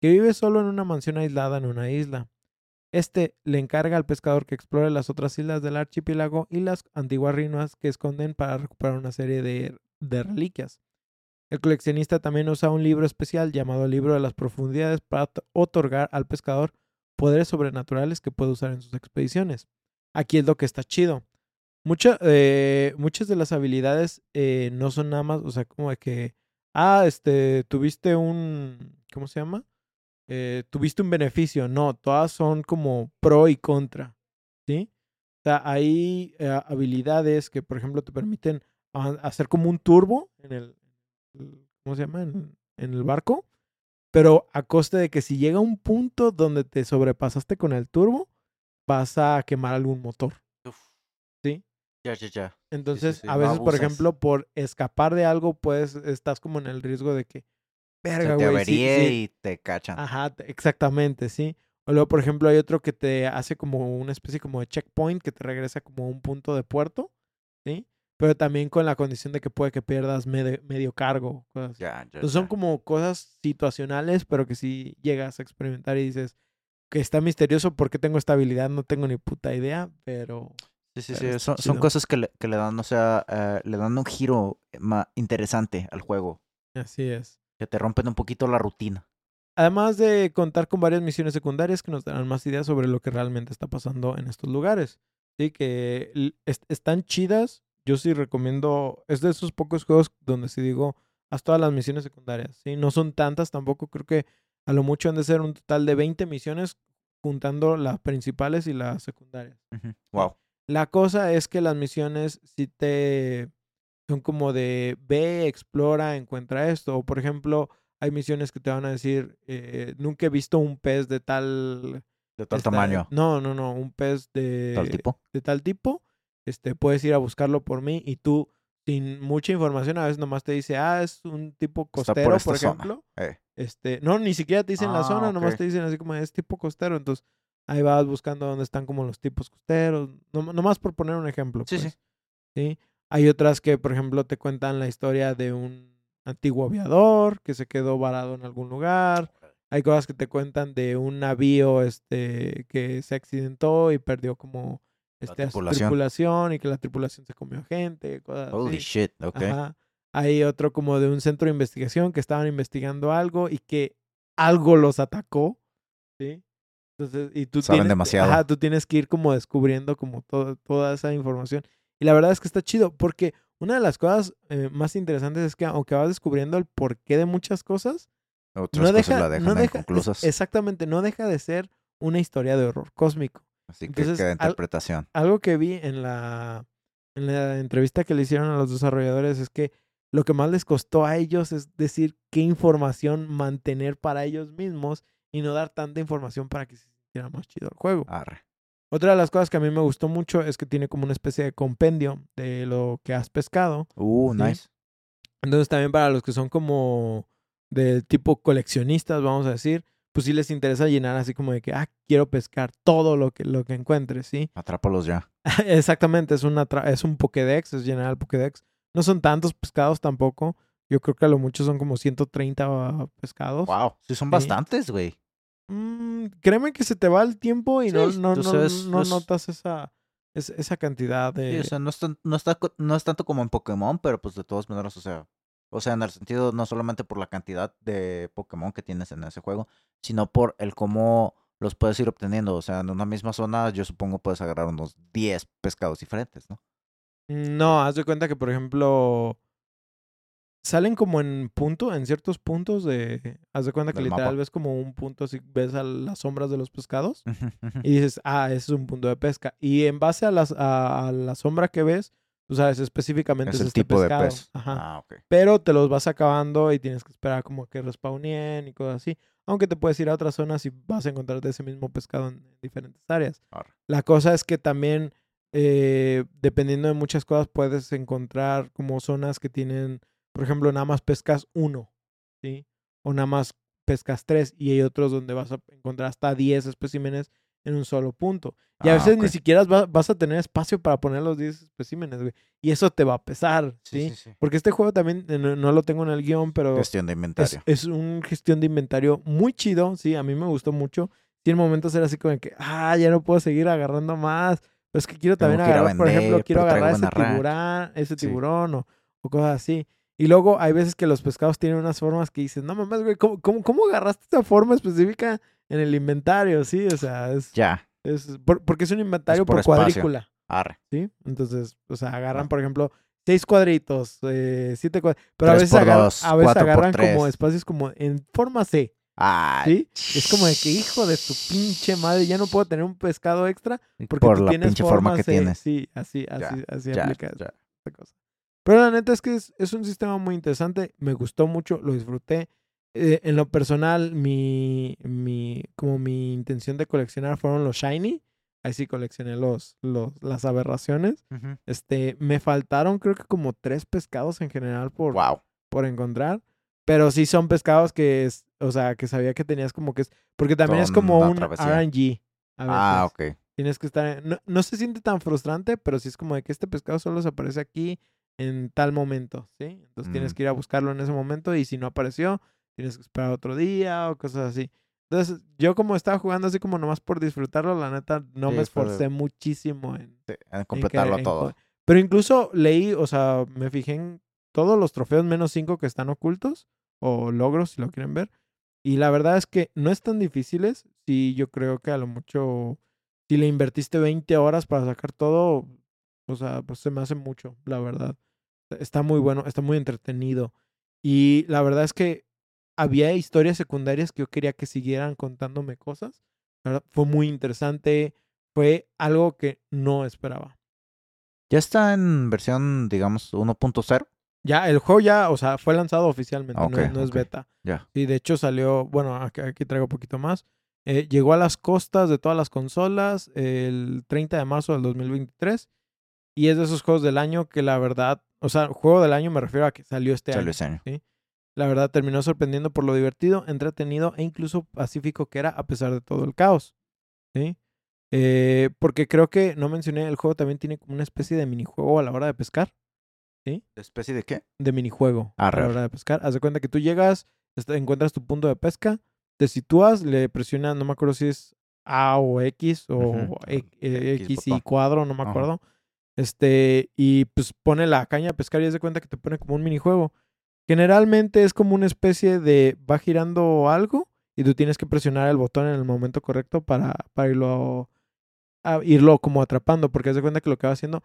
que vive solo en una mansión aislada en una isla. Este le encarga al pescador que explore las otras islas del archipiélago y las antiguas ruinas que esconden para recuperar una serie de, de reliquias. El coleccionista también usa un libro especial llamado Libro de las Profundidades para otorgar al pescador poderes sobrenaturales que puede usar en sus expediciones. Aquí es lo que está chido. Mucha- eh, muchas de las habilidades eh, no son nada más, o sea, como de que, ah, este, tuviste un, ¿cómo se llama? Eh, tuviste un beneficio. No, todas son como pro y contra, ¿sí? O sea, hay eh, habilidades que, por ejemplo, te permiten a- hacer como un turbo en el- ¿cómo se llama? En, en el barco, pero a coste de que si llega un punto donde te sobrepasaste con el turbo, vas a quemar algún motor. Uf. Sí. Ya, ya, ya. Entonces, sí, a veces, por ejemplo, por escapar de algo, pues estás como en el riesgo de que, verga, te sí". y te cachan. Ajá, te- exactamente, sí. O luego, por ejemplo, hay otro que te hace como una especie como de checkpoint que te regresa como a un punto de puerto, ¿sí? Pero también con la condición de que puede que pierdas medio, medio cargo. cosas así. Ya, ya, Entonces son ya. como cosas situacionales, pero que si llegas a experimentar y dices que está misterioso porque tengo esta habilidad, no tengo ni puta idea, pero Sí, sí, pero sí. Son, son cosas que le, que le dan, o sea, eh, le dan un giro ma- interesante al juego. así es. Que te rompen un poquito la rutina. Además de contar con varias misiones secundarias que nos darán más ideas sobre lo que realmente está pasando en estos lugares. Sí, que est- están chidas. Yo sí recomiendo. Es de esos pocos juegos donde sí digo, haz todas las misiones secundarias. Sí, no son tantas tampoco. Creo que a lo mucho han de ser un total de 20 misiones juntando las principales y las secundarias. Wow. La cosa es que las misiones sí te son como de ve, explora, encuentra esto. O por ejemplo, hay misiones que te van a decir, eh, nunca he visto un pez de tal... De tal esta- tamaño. No, no, no, un pez de Tal tipo. de tal tipo. Este, puedes ir a buscarlo por mí y tú, sin mucha información, a veces nomás te dice, ah, es un tipo costero, por ejemplo. Eh, Este, no, ni siquiera te dicen la Ah, zona, nomás ok. te dicen así como es tipo costero. Entonces, ahí vas buscando dónde están como los tipos costeros. No, nomás por poner un ejemplo. Sí, sí. pues, sí. Hay otras que, por ejemplo, te cuentan la historia de un antiguo aviador que se quedó varado en algún lugar. Hay cosas que te cuentan de un navío este, que se accidentó y perdió como este, a su tripulación. tripulación y que la tripulación se comió gente. Cosas holy así. shit, ok. Ajá. Hay otro como de un centro de investigación que estaban investigando algo y que algo los atacó, ¿sí? Entonces, y tú Saben tienes, demasiado. Ajá, tú tienes que ir como descubriendo como todo, toda esa información. Y la verdad es que está chido porque una de las cosas eh, más interesantes es que aunque vas descubriendo el porqué de muchas cosas, Otras no cosas deja, la dejan no deja, exactamente, no deja de ser una historia de horror cósmico. Así que entonces, queda al- interpretación. Algo que vi en la, en la entrevista que le hicieron a los desarrolladores es que lo que más les costó a ellos es decir qué información mantener para ellos mismos y no dar tanta información para que se sintiera más chido el juego. Arre. Otra de las cosas que a mí me gustó mucho es que tiene como una especie de compendio de lo que has pescado. Uh, Sí. nice. Entonces también para los que son como del tipo coleccionistas, vamos a decir, pues sí les interesa llenar así como de que, ah, quiero pescar todo lo que, lo que encuentre, ¿sí? Atrápalos ya. Exactamente, es, una es un Pokédex, es llenar el Pokédex. No son tantos pescados tampoco. Yo creo que a lo mucho son como 130 pescados. Wow. Sí, son Sí. bastantes, güey. Mm, créeme que se te va el tiempo y no, Sí, no, no, sabes, no es- notas esa, es- esa cantidad Sí, de... o sea, no es, tan- no, está, no es tanto como en Pokémon, pero pues de todas maneras, o sea, o sea, en el sentido no solamente por la cantidad de Pokémon que tienes en ese juego, sino por el cómo los puedes ir obteniendo. O sea, en una misma zona, yo supongo puedes agarrar unos 10 pescados diferentes, ¿no? No, haz de cuenta que, por ejemplo, salen como en punto, en ciertos puntos de... Haz de cuenta que literal mapa. ves como un punto, así ves a las sombras de los pescados y dices, ah, ese es un punto de pesca. Y en base a, las, a, a la sombra que ves, tú sabes específicamente Es es, el este tipo pescado. de pez. Ajá. Ah, ok. Pero te los vas acabando y tienes que esperar como que respawnien y cosas así. Aunque te puedes ir a otras zonas y vas a encontrar de ese mismo pescado en diferentes áreas. Arre. La cosa es que también, eh, dependiendo de muchas cosas, puedes encontrar como zonas que tienen, por ejemplo, nada más pescas uno, ¿sí? O nada más pescas tres y hay otros donde vas a encontrar hasta 10 especímenes en un solo punto. Y a Ah, veces ni ok. siquiera va- vas a tener espacio para poner los 10 especímenes, güey. Y eso te va a pesar, ¿sí? Sí, sí, sí. Porque este juego también, eh, no, no lo tengo en el guion, pero Gestión de es, inventario. es un gestión de inventario muy chido, sí, a mí me gustó mucho. En momentos era así como que, ah, ya no puedo seguir agarrando más. Pero es que quiero Tengo también que a agarrar, por ejemplo, vender, quiero agarrar ese tiburón, ese tiburón o, o cosas así. Y luego hay veces que los pescados tienen unas formas que dices, no mames, güey, ¿cómo, cómo, cómo agarraste esa forma específica en el inventario? Sí, o sea, es, Ya. es por- porque es un inventario por cuadrícula. Arre. ¿sí? Entonces, o sea, agarran, Ah. por ejemplo, seis cuadritos, eh, siete cuadritos, pero a veces, agarran, dos, a veces agarran como espacios como en forma C, Ay. ¿sí? Es como de que, hijo de tu pinche madre, ya no puedo tener un pescado extra porque por tú la tienes pinche forma que C. tienes. Sí, así, así, Ya, así Ya, aplica ya. esta cosa. Pero la neta es que es, es un sistema muy interesante, me gustó mucho, lo disfruté. Eh, en lo personal, mi, mi, como mi intención de coleccionar fueron los shiny. Ahí sí coleccioné los, los, las aberraciones. Ujú. Este, me faltaron creo que como tres pescados en general por, Wow. por encontrar. Pero sí son pescados que es, o sea, que sabía que tenías como que es, porque también es como un travesía. RNG. A. Ah, ok. Tienes que estar, en- no, no se siente tan frustrante, pero sí es como de que este pescado solo se aparece aquí en tal momento, ¿sí? Entonces tienes Mm. que ir a buscarlo en ese momento y si no apareció, tienes que esperar otro día o cosas así. Entonces, yo como estaba jugando así como nomás por disfrutarlo, la neta, no Sí, me esforcé muchísimo en, Sí, en en completarlo que- en todo. Pero incluso leí, o sea, me fijé en todos los trofeos menos cinco que están ocultos o logros, si lo quieren ver. Y la verdad es que no están difíciles. Sí, yo creo que a lo mucho, si le invertiste 20 horas para sacar todo, o sea, pues se me hace mucho, la verdad. Está muy bueno, está muy entretenido. Y la verdad es que había historias secundarias que yo quería que siguieran contándome cosas. Verdad, fue muy interesante. Fue algo que no esperaba. Ya está en versión, digamos, 1.0. Ya, el juego ya, o sea, fue lanzado oficialmente, no, es- no es ok. beta. Ya. Sí, de hecho salió, bueno, aquí, aquí traigo un poquito más. Eh, llegó a las costas de todas las consolas el 30 de marzo del 2023. Y es de esos juegos del año que la verdad, o sea, juego del año me refiero a que salió este Salió año. ese año. La verdad terminó sorprendiendo por lo divertido, entretenido e incluso pacífico que era a pesar de todo el caos. ¿sí? Eh, porque creo que, no mencioné, el juego también tiene como una especie de minijuego a la hora de pescar. ¿Especie de qué? de minijuego a Arre, la hora de pescar. Haz de cuenta que tú llegas, est- encuentras tu punto de pesca, te sitúas, le presionas, no me acuerdo si es A o X o e- el eh, X X y cuadro, no me acuerdo. Este, y pues pone la caña a pescar y haz de cuenta que te pone como un minijuego. Generalmente es como una especie de va girando algo y tú tienes que presionar el botón en el momento correcto para, para irlo, a irlo como atrapando, porque haz de cuenta que lo que va haciendo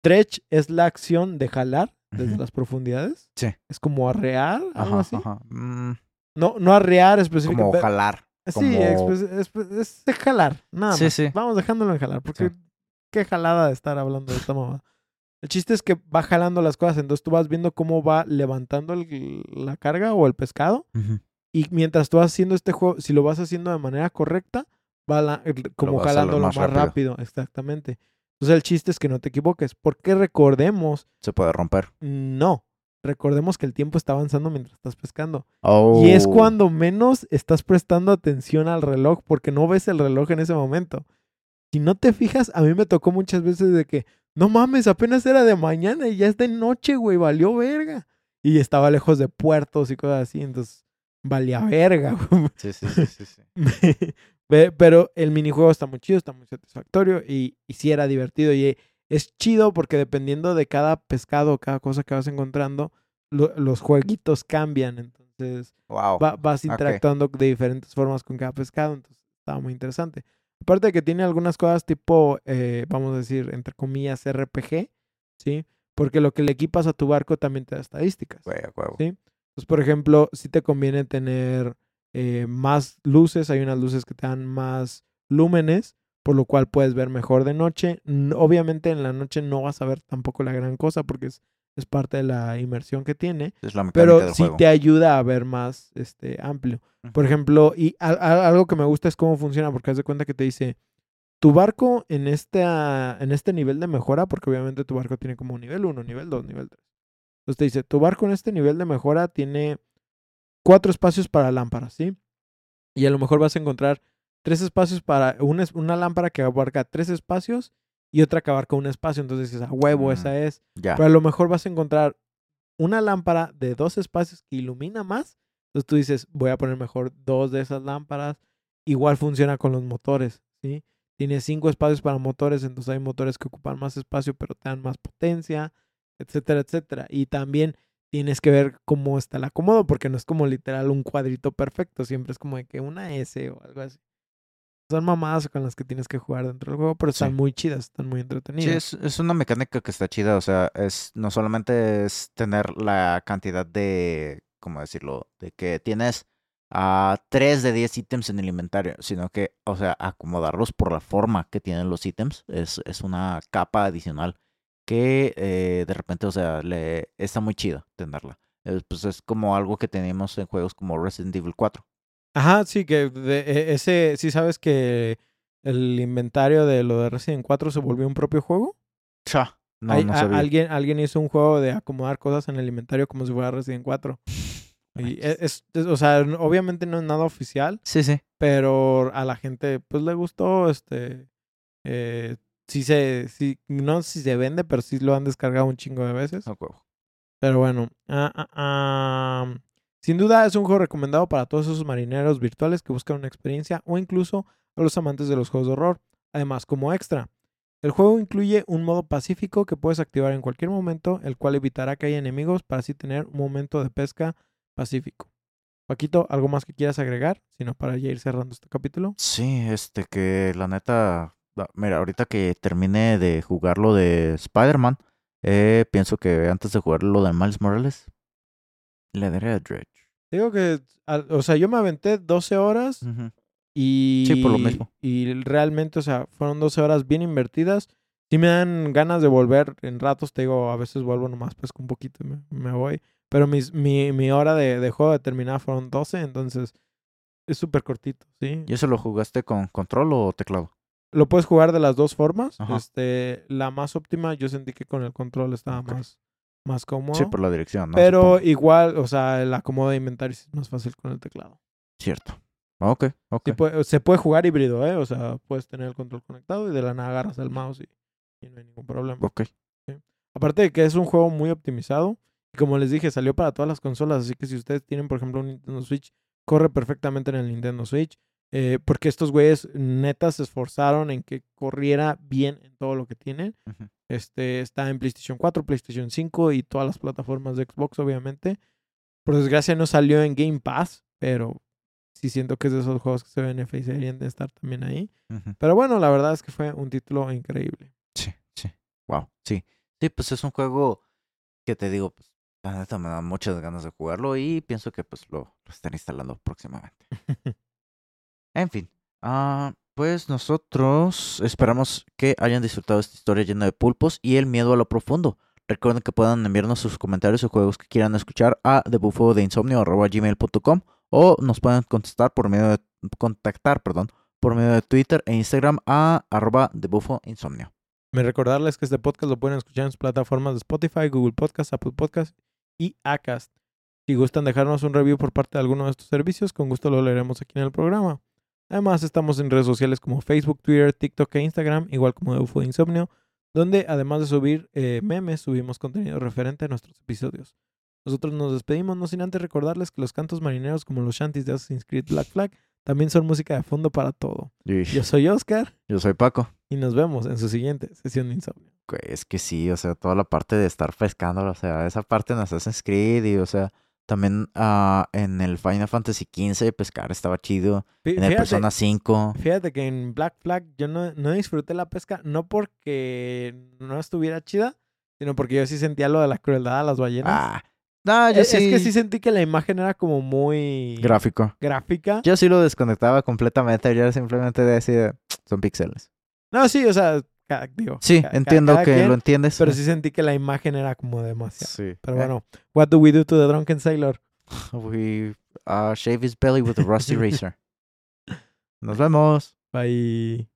Stretch es la acción de jalar desde las profundidades. Sí. Es como arrear, algo Ajá, así. ajá. Mm, No, no arrear como específicamente. jalar. Sí, como- expe- espe- es de jalar, nada Sí, sí. Vamos dejándolo en jalar, porque Sí. Qué jalada de estar hablando de esta mamá. El chiste es que va jalando las cosas, entonces tú vas viendo cómo va levantando el- la carga o el pescado. Y mientras tú vas haciendo este juego, si lo vas haciendo de manera correcta, va la- como jalándolo más más, rápido. rápido. Exactamente. Entonces el chiste es que no te equivoques, porque recordemos, Se puede romper. no, recordemos que el tiempo está avanzando mientras estás pescando. Oh. Y es cuando menos estás prestando atención al reloj porque no ves el reloj en ese momento. Si no te fijas, a mí me tocó muchas veces de que, no mames, apenas era de mañana y ya es de noche, güey, valió verga. Y estaba lejos de puertos y cosas así, entonces valía verga. güey. Sí, sí, sí, sí, sí. Pero el minijuego está muy chido, está muy satisfactorio y, y sí era divertido. Y es chido porque dependiendo de cada pescado, cada cosa que vas encontrando, lo- los jueguitos cambian. Entonces Wow. va- vas interactuando de diferentes formas con cada pescado. Entonces estaba muy interesante. Aparte de que tiene algunas cosas tipo, eh, vamos a decir, entre comillas, RPG, ¿sí? Porque lo que le equipas a tu barco también te da estadísticas. Sí. Entonces, por ejemplo, si te conviene tener eh, más luces, hay unas luces que te dan más lúmenes, por lo cual puedes ver mejor de noche. Obviamente en la noche no vas a ver tampoco la gran cosa porque es, es parte de la inmersión que tiene, Es la pero sí juego. te ayuda a ver más este, amplio. Por ejemplo, y al- al- algo que me gusta es cómo funciona, porque haz de cuenta que te dice, tu barco en, esta, en este nivel de mejora, porque obviamente tu barco tiene como nivel 1, nivel 2, nivel 3. Entonces te dice, tu barco en este nivel de mejora tiene cuatro espacios para lámparas, ¿sí? Y a lo mejor vas a encontrar tres espacios para una, una lámpara que abarca tres espacios y otra que abarca un espacio. Entonces dices, a huevo, Mm. esa es. Pero a lo mejor vas a encontrar una lámpara de dos espacios que ilumina más. Entonces tú dices, voy a poner mejor dos de esas lámparas. Igual funciona con los motores, ¿sí? Tiene cinco espacios para motores, entonces hay motores que ocupan más espacio pero te dan más potencia, etcétera, etcétera. Y también tienes que ver cómo está el acomodo, porque no es como literal un cuadrito perfecto, siempre es como de que una S o algo así. Son mamadas con las que tienes que jugar dentro del juego, pero están Sí. muy chidas, están muy Sí, entretenidas. es, es una mecánica que está chida, o sea, es no solamente es tener la cantidad de, ¿cómo decirlo? De que tienes a 3 de 10 ítems en el inventario, sino que, o sea, acomodarlos por la forma que tienen los ítems es, es una capa adicional que eh, de repente, o sea, le está muy chida tenerla. Es, pues es como algo que tenemos en juegos como Resident Evil 4. Ajá, sí, que de- e- ese, sí sabes que el inventario de lo de Resident 4 se volvió un propio juego. Cha, no, Hay- no a- sabía. alguien, alguien hizo un juego de acomodar cosas en el inventario como si fuera Resident 4. Y e- es, es- o sea, obviamente no es nada oficial, Sí, sí. pero a la gente pues le gustó, este, eh, sí se, sí, no sé si se vende, pero sí lo han descargado un chingo de veces. huevo. Pero bueno, ah, sin duda es un juego recomendado para todos esos marineros virtuales que buscan una experiencia o incluso a los amantes de los juegos de horror. Además, como extra, el juego incluye un modo pacífico que puedes activar en cualquier momento, el cual evitará que haya enemigos para así tener un momento de pesca pacífico. Paquito, ¿algo más que quieras agregar? Sino para ya ir cerrando este capítulo. Sí, este que la neta, ah, mira, ahorita que termine de jugar lo de Spider-Man, eh, pienso que antes de jugar lo de Miles Morales, le daré a Dredge. Digo que, al- o sea, yo me aventé 12 horas. Y, Sí, por lo mismo. Y realmente, o sea, fueron 12 horas bien invertidas. Sí me dan ganas de volver en ratos, te digo, a veces vuelvo nomás pues un poquito y me, me voy. Pero mis, mi, mi hora de, de juego determinada fueron 12, entonces es súper cortito, ¿sí? ¿Y eso lo jugaste con control o teclado? Lo puedes jugar de las dos formas. Ajá. Este, la más óptima, yo sentí que con el control estaba más, más cómodo. Sí, por la dirección, ¿no? pero Supongo. igual, o sea, el acomodo de inventario es más fácil con el teclado. Cierto. Ok, ok. Sí puede- se puede jugar híbrido, ¿eh? O sea, puedes tener el control conectado y de la nada agarras el mouse y, y no hay ningún problema. Ok. Aparte de que es un juego muy optimizado. Y como les dije, salió para todas las consolas. Así que si ustedes tienen, por ejemplo, un Nintendo Switch, corre perfectamente en el Nintendo Switch. Eh, porque estos güeyes neta se esforzaron en que corriera bien en todo lo que tienen. Este está en PlayStation 4, PlayStation 5 y todas las plataformas de Xbox, obviamente. Por desgracia no salió en Game Pass, pero sí siento que es de esos juegos que se beneficiarían de estar también ahí. Pero bueno, la verdad es que fue un título increíble. Sí, sí. Wow, sí. Sí, pues es un juego que te digo, pues la neta me da muchas ganas de jugarlo y pienso que pues lo, lo estaré instalando próximamente. En fin, ah, pues nosotros esperamos que hayan disfrutado esta historia llena de pulpos y el miedo a lo profundo. Recuerden que puedan enviarnos sus comentarios o juegos que quieran escuchar a debufodeinsomnio.gmail.com o nos pueden contestar por medio de, contactar, perdón, por medio de Twitter e Instagram a arroba debufoinsomnio. Me recordarles que este podcast lo pueden escuchar en sus plataformas de Spotify, Google Podcast, Apple Podcast y Acast. Si gustan dejarnos un review por parte de alguno de estos servicios, con gusto lo leeremos aquí en el programa. Además, estamos en redes sociales como Facebook, Twitter, TikTok e Instagram, igual como de UFO de Insomnio, donde además de subir eh, memes, subimos contenido referente a nuestros episodios. Nosotros nos despedimos, no sin antes recordarles que los cantos marineros como los shanties de Assassin's Creed Black Flag también son música de fondo para todo. Yo soy Oscar Yo soy Paco. y nos vemos en su siguiente sesión de insomnio. Es que sí, o sea, toda la parte de estar pescando, o sea, esa parte en Assassin's Creed y, o sea, también ah, en el Final Fantasy XV pescar estaba chido. En el Fíjate, Persona 5. fíjate que en Black Flag yo no, no disfruté la pesca, no porque no estuviera chida, Sino porque yo sí sentía lo de la crueldad a las ballenas. Ah. No, yo es, sí. es que sí sentí que la imagen era como muy Gráfico. gráfica. Yo sí lo desconectaba completamente. Yo simplemente decía, son píxeles. No, sí, o sea, ca- digo. Sí, entiendo cada que quien, lo entiendes. Pero sí sentí que la imagen era como demasiado. Sí. Pero Eh, bueno, what do we do to the drunken sailor? We uh, shave his belly with a rusty razor. Nos vemos. Bye.